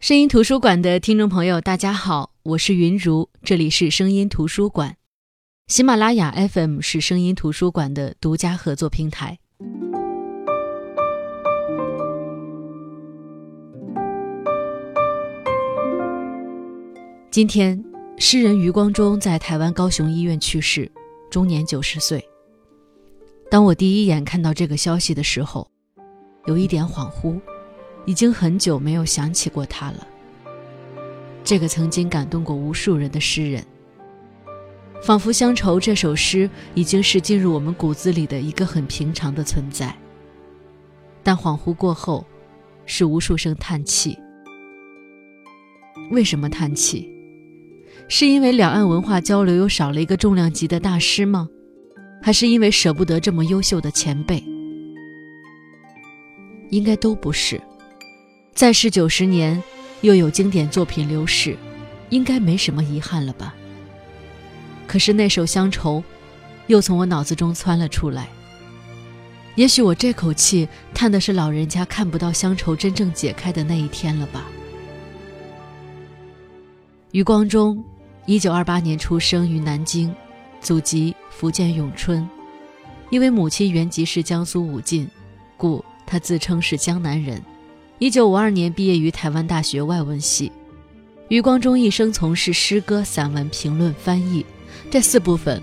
声音图书馆的听众朋友，大家好，我是云如，这里是声音图书馆。喜马拉雅 FM 是声音图书馆的独家合作平台。今天，诗人余光中在台湾高雄医院去世，终年九十岁。当我第一眼看到这个消息的时候，有一点恍惚。已经很久没有想起过他了。这个曾经感动过无数人的诗人，仿佛《乡愁》这首诗已经是进入我们骨子里的一个很平常的存在。但恍惚过后，是无数声叹气。为什么叹气？是因为两岸文化交流又少了一个重量级的大师吗？还是因为舍不得这么优秀的前辈？应该都不是。在世九十年，又有经典作品流逝，应该没什么遗憾了吧？可是那首《乡愁》，又从我脑子中窜了出来。也许我这口气叹的是老人家看不到乡愁真正解开的那一天了吧？余光中，一九二八年出生于南京，祖籍福建永春，因为母亲原籍是江苏武进，故他自称是江南人。一九五二年毕业于台湾大学外文系，余光中一生从事诗歌、散文、评论、翻译这四部分，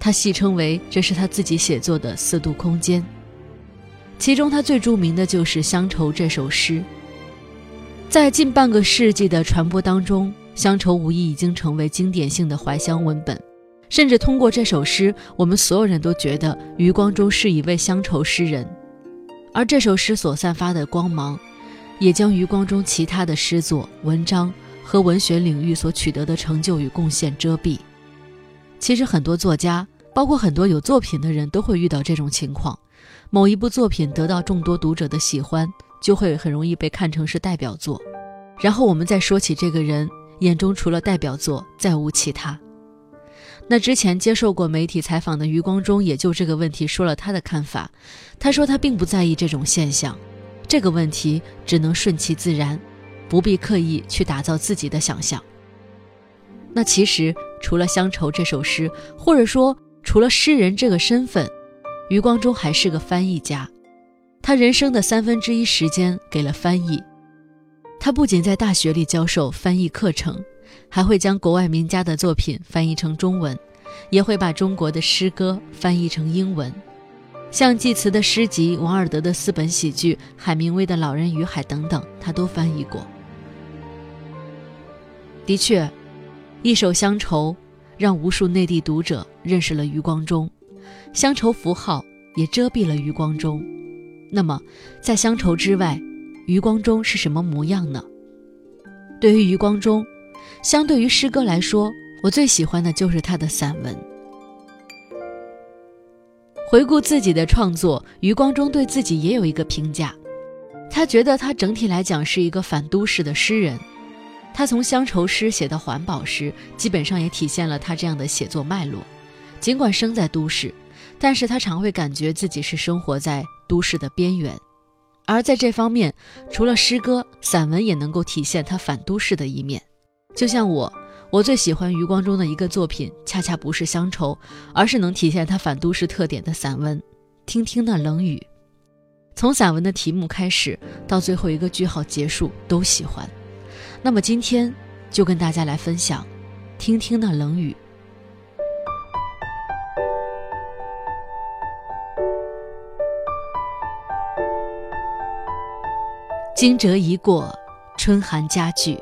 他戏称为这是他自己写作的四度空间。其中他最著名的就是《乡愁》这首诗。在近半个世纪的传播当中，《乡愁》无疑已经成为经典性的怀乡文本，甚至通过这首诗，我们所有人都觉得余光中是一位乡愁诗人，而这首诗所散发的光芒。也将余光中其他的诗作、文章和文学领域所取得的成就与贡献遮蔽。其实很多作家，包括很多有作品的人都会遇到这种情况：某一部作品得到众多读者的喜欢，就会很容易被看成是代表作。然后我们再说起这个人，眼中除了代表作，再无其他。那之前接受过媒体采访的余光中也就这个问题说了他的看法。他说他并不在意这种现象。这个问题只能顺其自然，不必刻意去打造自己的想象。那其实除了《乡愁》这首诗，或者说除了诗人这个身份，余光中还是个翻译家。他人生的三分之一时间给了翻译。他不仅在大学里教授翻译课程，还会将国外名家的作品翻译成中文，也会把中国的诗歌翻译成英文。像济慈的诗集、王尔德的四本喜剧、海明威的《老人与海》等等，他都翻译过。的确，一首《乡愁》让无数内地读者认识了余光中，乡愁符号也遮蔽了余光中。那么，在乡愁之外，余光中是什么模样呢？对于余光中，相对于诗歌来说，我最喜欢的就是他的散文。回顾自己的创作，余光中对自己也有一个评价，他觉得他整体来讲是一个反都市的诗人。他从乡愁诗写到环保诗，基本上也体现了他这样的写作脉络。尽管生在都市，但是他常会感觉自己是生活在都市的边缘。而在这方面，除了诗歌、散文，也能够体现他反都市的一面。就像我。我最喜欢余光中的一个作品，恰恰不是乡愁，而是能体现他反都市特点的散文。听听那冷雨，从散文的题目开始，到最后一个句号结束，都喜欢。那么今天就跟大家来分享，听听那冷雨。惊蛰一过，春寒加剧。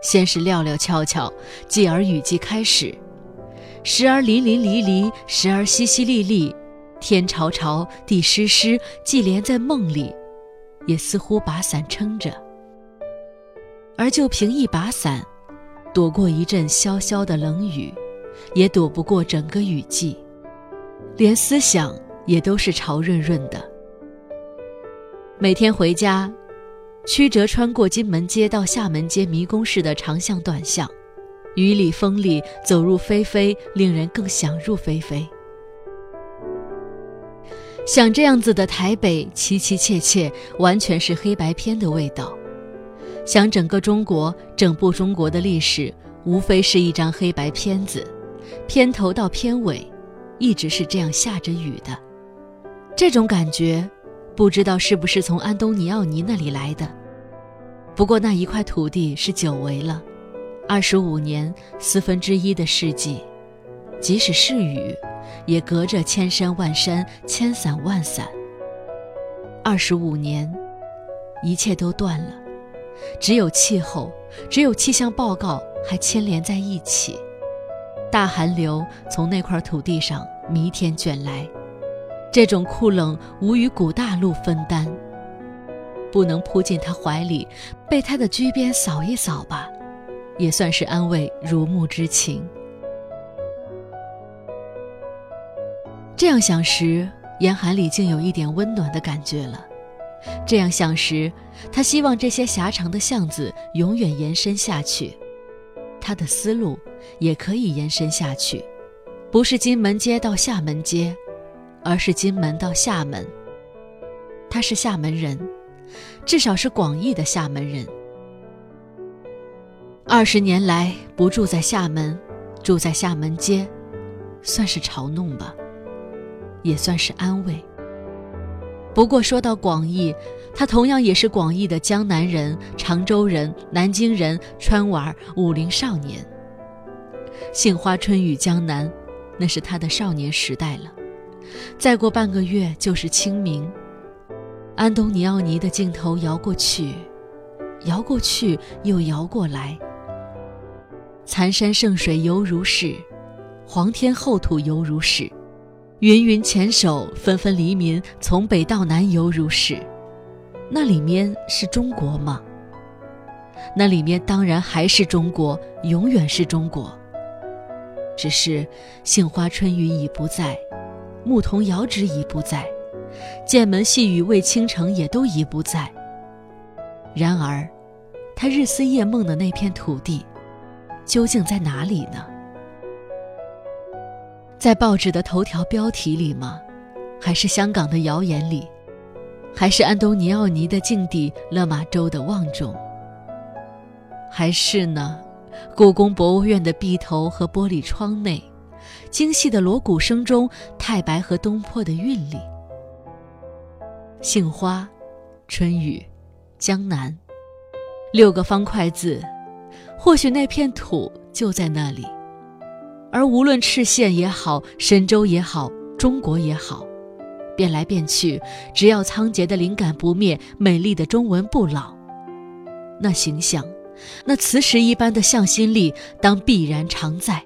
先是料料峭峭，继而雨季开始，时而淋淋漓漓，时而淅淅沥沥，天潮潮，地湿湿，既连在梦里，也似乎把伞撑着。而就凭一把伞，躲过一阵潇潇的冷雨，也躲不过整个雨季，连思想也都是潮润润的。每天回家。曲折穿过金门街到厦门街迷宫式的长巷短巷，雨里风里走入霏霏，令人更想入非非。像这样子的台北，凄凄切切，完全是黑白片的味道。想整个中国、整部中国的历史，无非是一张黑白片子，片头到片尾，一直是这样下着雨的。这种感觉，不知道是不是从安东尼奥尼那里来的。不过那一块土地是久违了，二十五年四分之一的世纪，即使是雨，也隔着千山万山、千伞万伞。二十五年，一切都断了，只有气候，只有气象报告还牵连在一起。大寒流从那块土地上弥天卷来，这种酷冷无与古大陆分担。不能扑进他怀里，被他的居边扫一扫吧，也算是安慰如沐之情。这样想时，严寒里竟有一点温暖的感觉了。这样想时，他希望这些狭长的巷子永远延伸下去，他的思路也可以延伸下去，不是金门街到厦门街，而是金门到厦门。他是厦门人。至少是广义的厦门人。二十年来不住在厦门，住在厦门街，算是嘲弄吧，也算是安慰。不过说到广义，他同样也是广义的江南人、常州人、南京人、川娃儿、武林少年。杏花春雨江南，那是他的少年时代了。再过半个月就是清明。安东尼奥尼的镜头摇过去，摇过去又摇过来。残山剩水犹如是，黄天厚土犹如是，芸芸前手纷纷黎民从北到南犹如是。那里面是中国吗？那里面当然还是中国，永远是中国。只是杏花春雨已不在，牧童遥指已不在。剑门细雨未倾城，也都已不在。然而，他日思夜梦的那片土地，究竟在哪里呢？在报纸的头条标题里吗？还是香港的谣言里？还是安东尼奥尼的境地勒马州的望中？还是呢？故宫博物院的壁头和玻璃窗内，精细的锣鼓声中，太白和东坡的韵里？杏花，春雨，江南，六个方块字，或许那片土就在那里。而无论赤县也好，神州也好，中国也好，变来变去，只要仓颉的灵感不灭，美丽的中文不老，那形象，那磁石一般的向心力，当必然常在。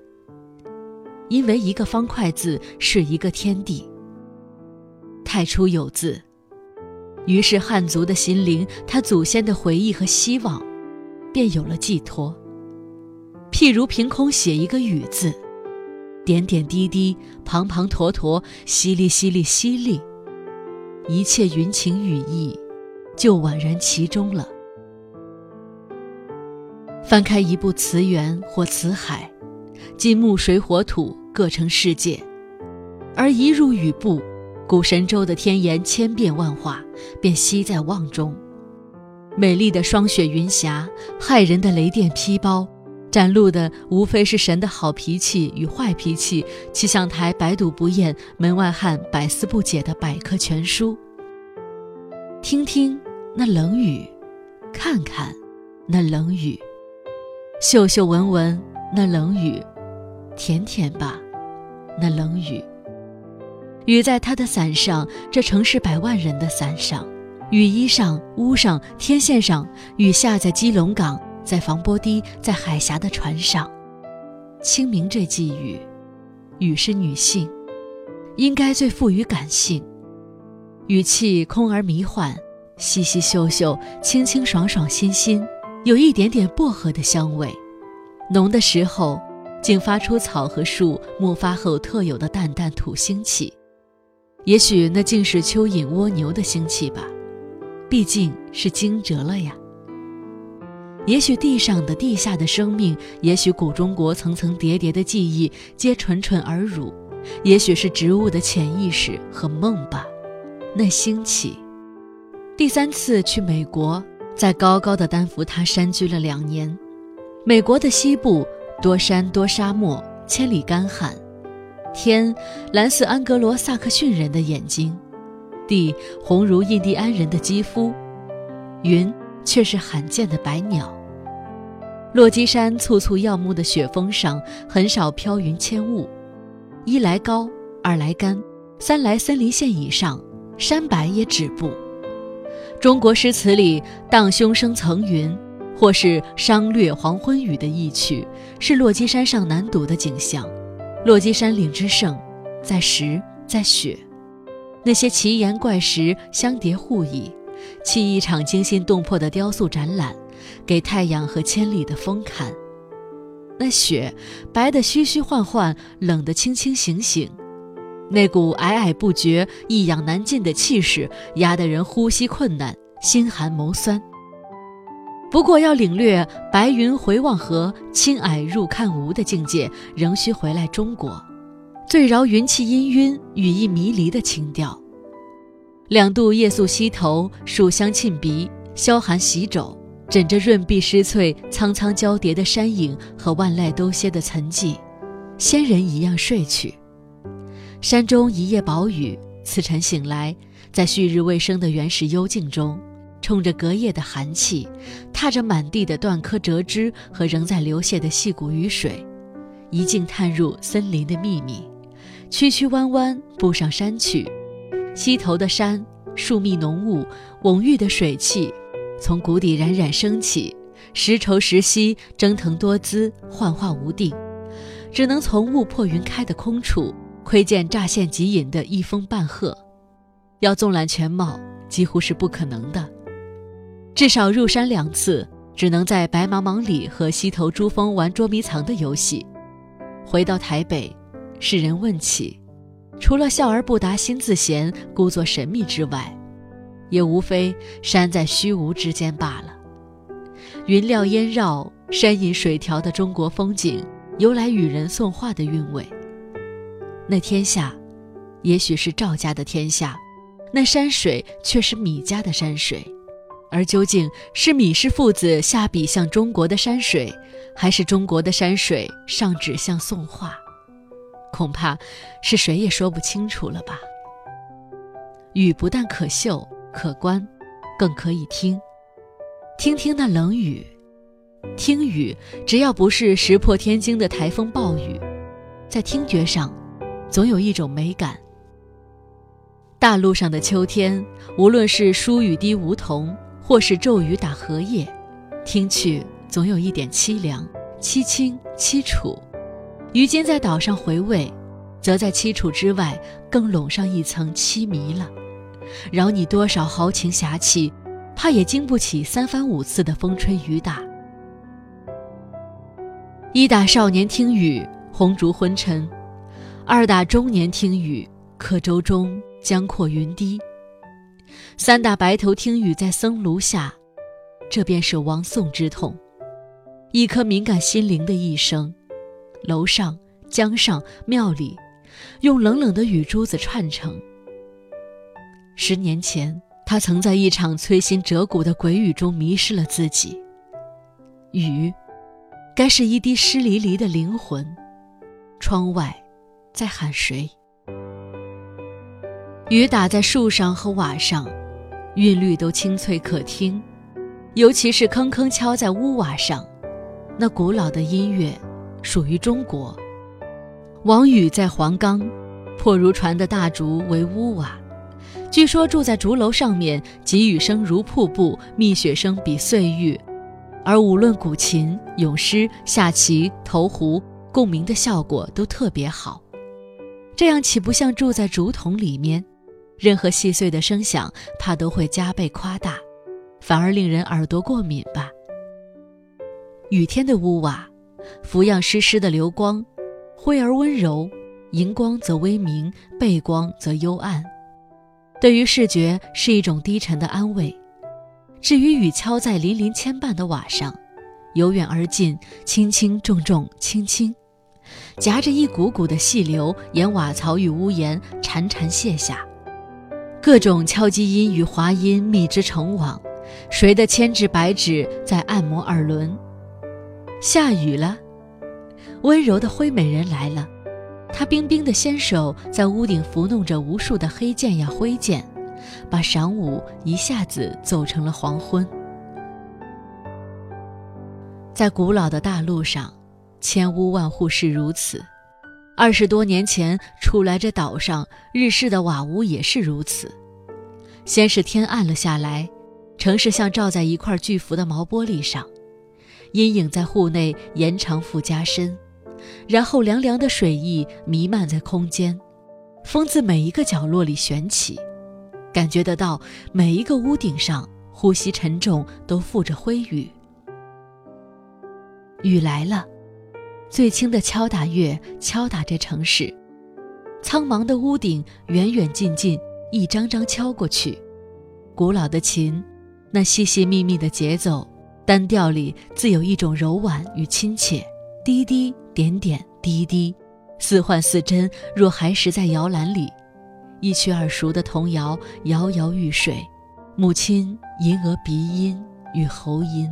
因为一个方块字是一个天地。太初有字。于是汉族的心灵，他祖先的回忆和希望，便有了寄托。譬如凭空写一个雨字，点点滴滴，滂滂沱沱，淅沥淅沥淅沥，一切云情雨意，就宛然其中了。翻开一部词源或词海，金木水火土各成世界，而一入雨部。古神州的天颜千变万化，便悉在望中。美丽的霜雪云霞，骇人的雷电劈包，展露的无非是神的好脾气与坏脾气。气象台百读不厌，门外汉百思不解的百科全书。听听那冷雨，看看那冷雨，嗅嗅闻闻那冷雨，舔舔吧那冷雨。雨在他的伞上，这城市百万人的伞上，雨衣上、屋上、天线上，雨下在基隆港，在防波堤，在海峡的船上。清明这季雨，雨是女性，应该最富于感性。语气空而迷幻，细细嗅嗅，清清爽爽，新新，有一点点薄荷的香味，浓的时候，竟发出草和树木发后特有的淡淡土腥气。也许那竟是蚯蚓蜗牛的腥气吧，毕竟是惊蛰了呀。也许地上的、地下的生命，也许古中国层层叠叠的记忆，皆蠢蠢而乳。也许是植物的潜意识和梦吧，那兴起。第三次去美国，在高高的丹佛他山居了两年。美国的西部多山多沙漠，千里干旱，天蓝似安格罗萨克逊人的眼睛，地红如印第安人的肌肤，云却是罕见的白鸟。落基山簇簇耀目的雪峰上很少飘云千雾，一来高，二来干，三来森林线以上，山白也止步。中国诗词里“荡胸生层云”或是“商略黄昏雨”的意趣，是落基山上难睹的景象。落基山岭之胜，在石，在雪，那些奇岩怪石相叠互倚，砌一场惊心动魄的雕塑展览。给太阳和千里的风看，那雪白的虚虚幻幻，冷的清清醒醒，那股皑皑不绝、一仰难尽的气势，压得人呼吸困难，心寒眸酸。不过要领略“白云回望河，青霭入看无”的境界，仍需回来中国，最饶云气氤氲、雨意迷离的情调。两度夜宿溪头，树香沁鼻，萧寒洗肘。枕着润碧湿翠、苍苍交叠的山影和万籁都歇的岑寂，仙人一样睡去。山中一夜薄雨，次晨醒来，在旭日未升的原始幽静中，冲着隔夜的寒气，踏着满地的断柯折枝和仍在流泻的细谷雨水，一径探入森林的秘密，曲曲弯弯步上山去。溪头的山，树密浓雾，蓊郁的水汽。从谷底冉冉升起，时稠时稀，蒸腾多姿，幻化无定，只能从雾破云开的空处窥见乍现即隐的一峰半壑。要纵览全貌，几乎是不可能的。至少入山两次，只能在白茫茫里和溪头珠峰玩捉迷藏的游戏。回到台北，世人问起，除了笑而不答、心自闲、故作神秘之外，也无非山在虚无之间罢了。云料烟绕，山隐水调的中国风景，由来与人送画的韵味。那天下，也许是赵家的天下，那山水却是米家的山水。而究竟是米氏父子下笔向中国的山水，还是中国的山水上纸向宋画，恐怕是谁也说不清楚了吧。雨不但可嗅。可观，更可以听，听听那冷雨，听雨，只要不是石破天惊的台风暴雨，在听觉上，总有一种美感。大陆上的秋天，无论是疏雨滴梧桐，或是骤雨打荷叶，听去总有一点凄凉、凄清、凄楚。于今在岛上回味，则在凄楚之外，更笼上一层凄迷了。饶你多少豪情侠气，怕也经不起三番五次的风吹雨打。一打少年听雨，红烛昏沉；二打中年听雨，客舟中江阔云低；三打白头听雨，在僧庐下，这便是亡宋之痛。一颗敏感心灵的一生，楼上、江上、庙里，用冷冷的雨珠子串成。十年前，他曾在一场摧心折骨的鬼雨中迷失了自己。雨，该是一滴湿淋淋的灵魂。窗外，在喊谁？雨打在树上和瓦上，韵律都清脆可听。尤其是铿铿敲在屋瓦上，那古老的音乐，属于中国。王宇在黄冈，破如船的大竹为屋瓦。据说住在竹楼上面，急雨声如瀑布，密雪声比碎玉，而无论古琴、咏诗、下棋、投壶，共鸣的效果都特别好。这样岂不像住在竹筒里面？任何细碎的声响，怕都会加倍夸大，反而令人耳朵过敏吧。雨天的屋瓦，俯仰湿湿的流光，灰而温柔，荧光则微明，背光则幽暗。对于视觉是一种低沉的安慰，至于雨敲在粼粼牵绊的瓦上，由远而近，轻轻重重，轻轻，夹着一股股的细流，沿瓦槽与屋檐潺潺泻下，各种敲击音与滑音密织成网，谁的千纸百指在按摩耳轮？下雨了，温柔的灰美人来了，她冰冰的纤手在屋顶抚弄着无数的黑剑呀灰剑，把晌午一下子走成了黄昏。在古老的大陆上，千屋万户是如此。二十多年前，出来这岛上，日式的瓦屋也是如此。先是天暗了下来，城市像照在一块巨幅的毛玻璃上，阴影在户内延长附加深，然后凉凉的水意弥漫在空间，风自每一个角落里旋起，感觉得到每一个屋顶上呼吸沉重，都附着灰雨。雨来了，最轻的敲打乐敲打着城市，苍茫的屋顶远远近近一张张敲过去，古老的琴，那细细密密的节奏，单调里自有一种柔婉与亲切，滴滴点点滴滴，似幻似真，若还时在摇篮里，一曲耳熟的童谣摇摇欲睡，母亲吟额鼻音与喉音。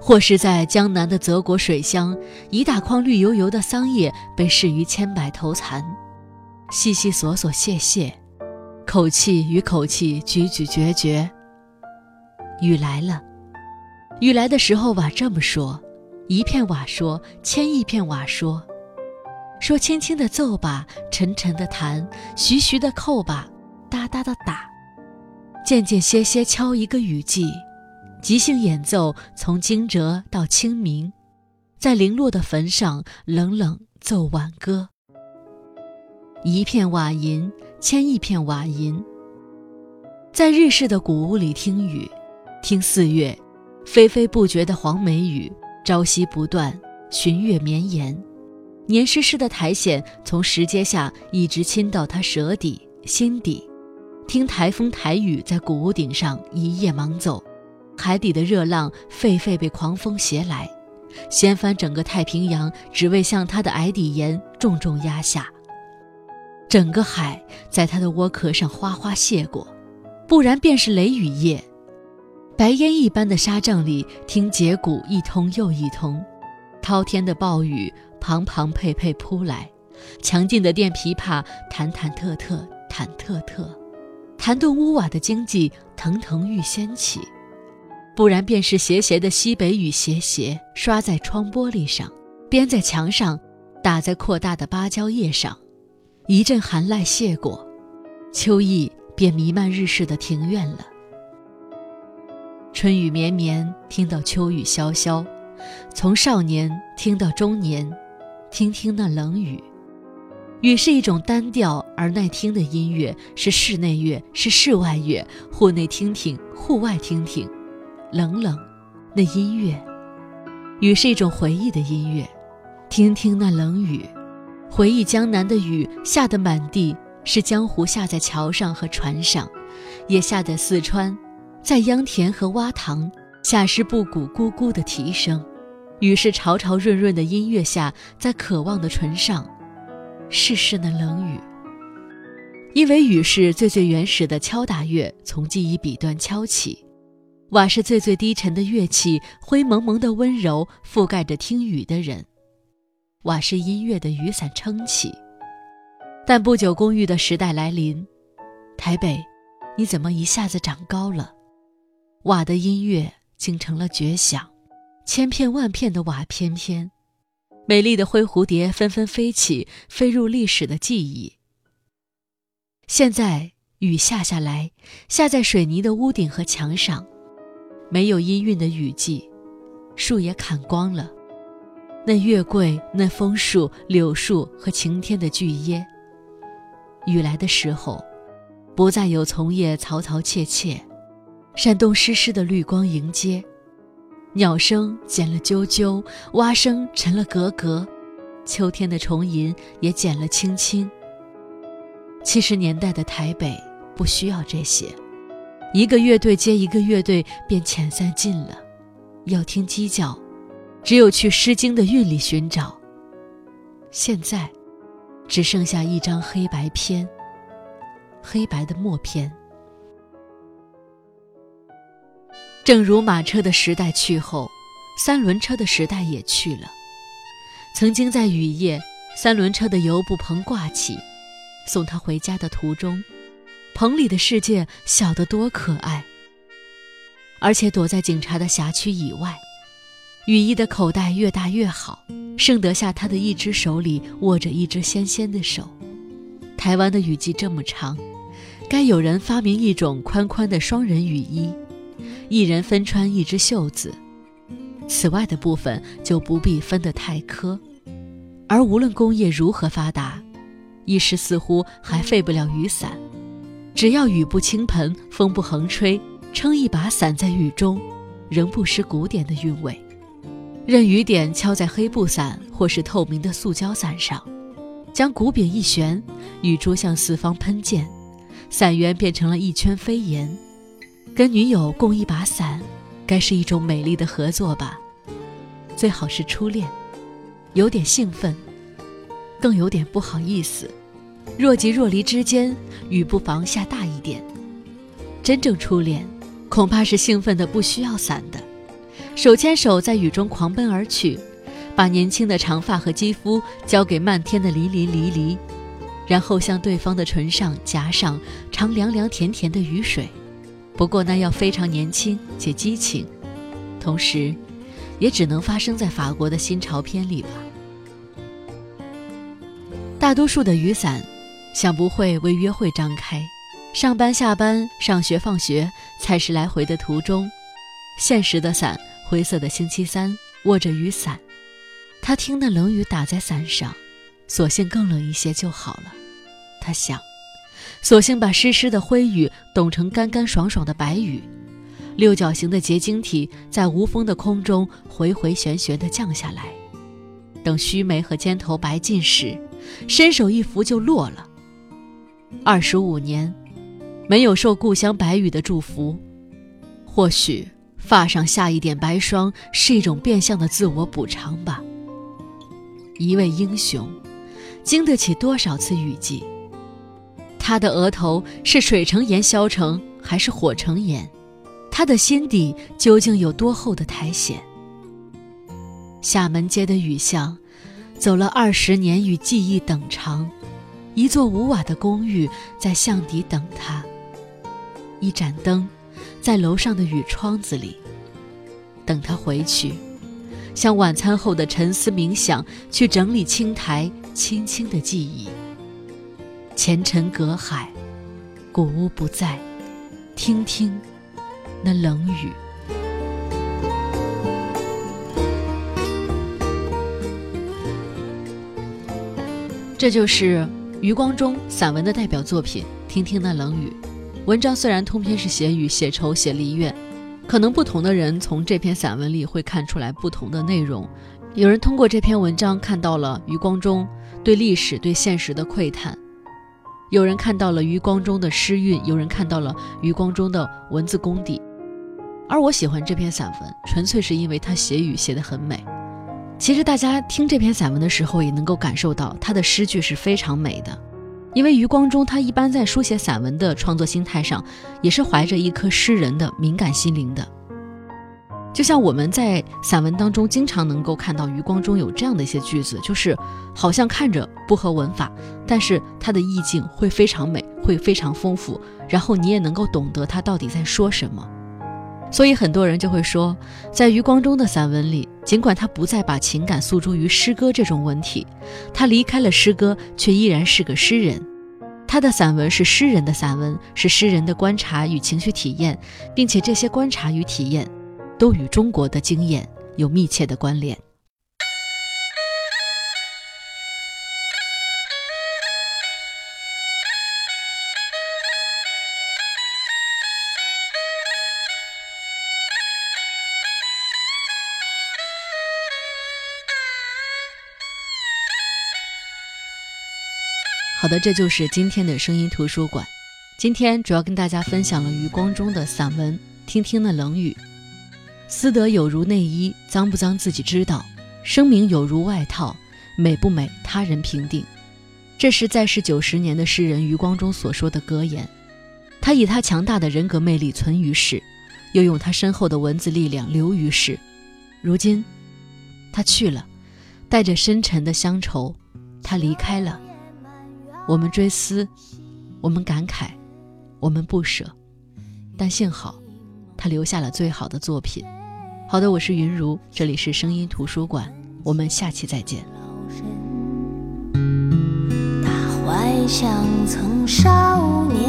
或是在江南的泽国水乡，一大筐绿油油的桑叶被视于千百头蚕，细细索索谢谢，口气与口气咀咀嚼嚼。雨来了，雨来的时候瓦这么说，一片瓦说，千亿片瓦说，说轻轻的奏吧，沉沉的弹，徐徐的扣吧，哒哒的打，渐渐歇歇敲一个雨季。即兴演奏，从惊蛰到清明，在零落的坟上冷冷奏挽歌。一片瓦银，千亿片瓦银。在日式的古屋里听雨，听四月，霏霏不绝的黄梅雨，朝夕不断，旬月绵延，黏湿湿的苔藓从石阶下一直侵到他舌底心底。听台风台雨在古屋顶上一夜忙走。海底的热浪沸沸被狂风袭来，掀翻整个太平洋，只为向他的矮底岩重重压下。整个海在他的窝壳上哗哗泻过，不然便是雷雨夜。白烟一般的沙帐里，听节鼓一通又一通，滔天的暴雨滂滂沛沛扑来，强劲的电琵琶弹弹特特弹特特，弹动屋瓦的经济腾腾欲掀起。不然便是斜斜的西北雨，斜斜刷在窗玻璃上，编在墙上，打在扩大的芭蕉叶上。一阵寒籁泻过，秋意便弥漫日式的庭院了。春雨绵绵，听到秋雨潇潇，从少年听到中年，听听那冷雨。雨是一种单调而耐听的音乐，是室内乐，是室外乐，户内听听，户外听听。冷冷，那音乐，雨是一种回忆的音乐。听听那冷雨，回忆江南的雨下得满地，是江湖下在桥上和船上，也下在四川，在秧田和洼塘，下是布谷咕咕的啼声。雨是潮潮润润的音乐下，在渴望的唇上，试试那冷雨。因为雨是最最原始的敲打乐，从记忆笔端敲起。瓦是最最低沉的乐器，灰蒙蒙的温柔覆盖着听雨的人。瓦是音乐的雨伞撑起。但不久公寓的时代来临，台北，你怎么一下子长高了？瓦的音乐竟成了绝响，千片万片的瓦翩翩，美丽的灰蝴蝶纷纷飞起，飞入历史的记忆。现在雨下下来，下在水泥的屋顶和墙上。没有音韵的雨季，树也砍光了。那月桂、那枫树、柳树和晴天的巨椰。雨来的时候，不再有丛叶嘈嘈切切，山东湿湿的绿光迎接。鸟声减了啾啾，蛙声沉了格格，秋天的虫吟也减了轻轻。七十年代的台北不需要这些。一个乐队接一个乐队，便遣散尽了。要听鸡叫，只有去《诗经》的韵里寻找。现在，只剩下一张黑白片，黑白的默片。正如马车的时代去后，三轮车的时代也去了。曾经在雨夜，三轮车的油布棚挂起，送他回家的途中，棚里的世界小得多可爱。而且躲在警察的辖区以外，雨衣的口袋越大越好，盛得下他的一只手里握着一只纤纤的手。台湾的雨季这么长，该有人发明一种宽宽的双人雨衣，一人分穿一只袖子，此外的部分就不必分得太苛。而无论工业如何发达，一时似乎还废不了雨伞，只要雨不倾盆，风不横吹。撑一把伞在雨中，仍不失古典的韵味。任雨点敲在黑布伞或是透明的塑胶伞上，将鼓柄一旋，雨珠向四方喷溅，伞缘变成了一圈飞檐。跟女友共一把伞，该是一种美丽的合作吧？最好是初恋，有点兴奋，更有点不好意思。若即若离之间，雨不妨下大一点。真正初恋。恐怕是兴奋的不需要伞的，手牵手在雨中狂奔而去，把年轻的长发和肌肤交给漫天的淋淋漓漓，然后向对方的唇上夹上尝凉凉甜甜的雨水。不过那要非常年轻且激情，同时，也只能发生在法国的新潮片里吧。大多数的雨伞，想不会为约会张开。上班、下班、上学、放学、菜市来回的途中，现实的伞，灰色的星期三，握着雨伞，他听那冷雨打在伞上，索性更冷一些就好了。他想，索性把湿湿的灰雨冻成干干爽爽的白雨，六角形的结晶体在无风的空中回回旋旋地降下来，等须眉和肩头白尽时，伸手一拂就落了。二十五年。没有受故乡白雨的祝福，或许发上下一点白霜是一种变相的自我补偿吧。一位英雄，经得起多少次雨季？他的额头是水成岩削成，还是火成岩？他的心底究竟有多厚的苔藓？厦门街的雨巷，走了二十年，与记忆等长。一座无瓦的公寓在巷底等他。一盏灯，在楼上的雨窗子里，等他回去，像晚餐后的沉思冥想，去整理青苔，轻轻的记忆。前尘隔海，古屋不在，听听那冷雨。这就是余光中散文的代表作品《听听那冷雨》。文章虽然通篇是写雨、写愁、写离怨，可能不同的人从这篇散文里会看出来不同的内容。有人通过这篇文章看到了余光中对历史、对现实的窥探；有人看到了余光中的诗韵；有人看到了余光中的文字功底。而我喜欢这篇散文，纯粹是因为他写雨写得很美。其实大家听这篇散文的时候，也能够感受到他的诗句是非常美的。因为余光中，他一般在书写散文的创作心态上，也是怀着一颗诗人的敏感心灵的。就像我们在散文当中经常能够看到余光中有这样的一些句子，就是好像看着不合文法，但是它的意境会非常美，会非常丰富，然后你也能够懂得他到底在说什么。所以很多人就会说，在余光中的散文里，尽管他不再把情感诉诸于诗歌这种文体，他离开了诗歌，却依然是个诗人。他的散文是诗人的散文，是诗人的观察与情绪体验，并且这些观察与体验，都与中国的经验有密切的关联。好的，这就是今天的声音图书馆。今天主要跟大家分享了余光中的散文《听听那冷雨》。私德有如内衣，脏不脏自己知道；声名有如外套，美不美他人评定。这是在世九十年的诗人余光中所说的格言。他以他强大的人格魅力存于世，又用他深厚的文字力量留于世。如今，他去了，带着深沉的乡愁，他离开了。我们追思，我们感慨，我们不舍，但幸好，他留下了最好的作品。好的，我是云如，这里是声音图书馆，我们下期再见。他怀想曾少年，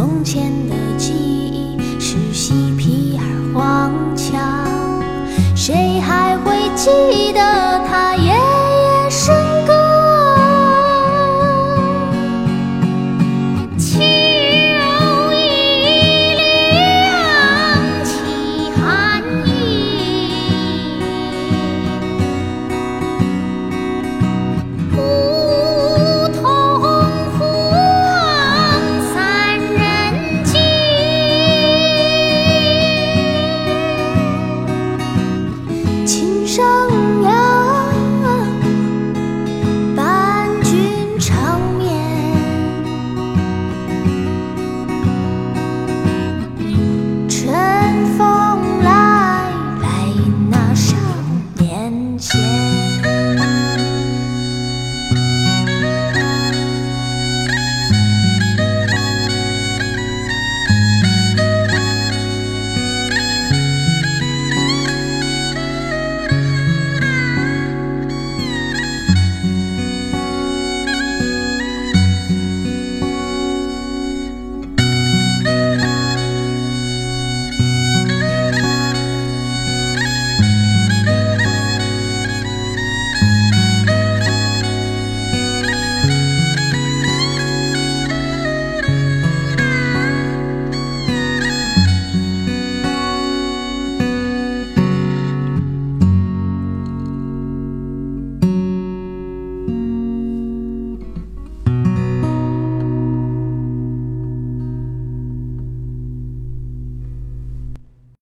从前的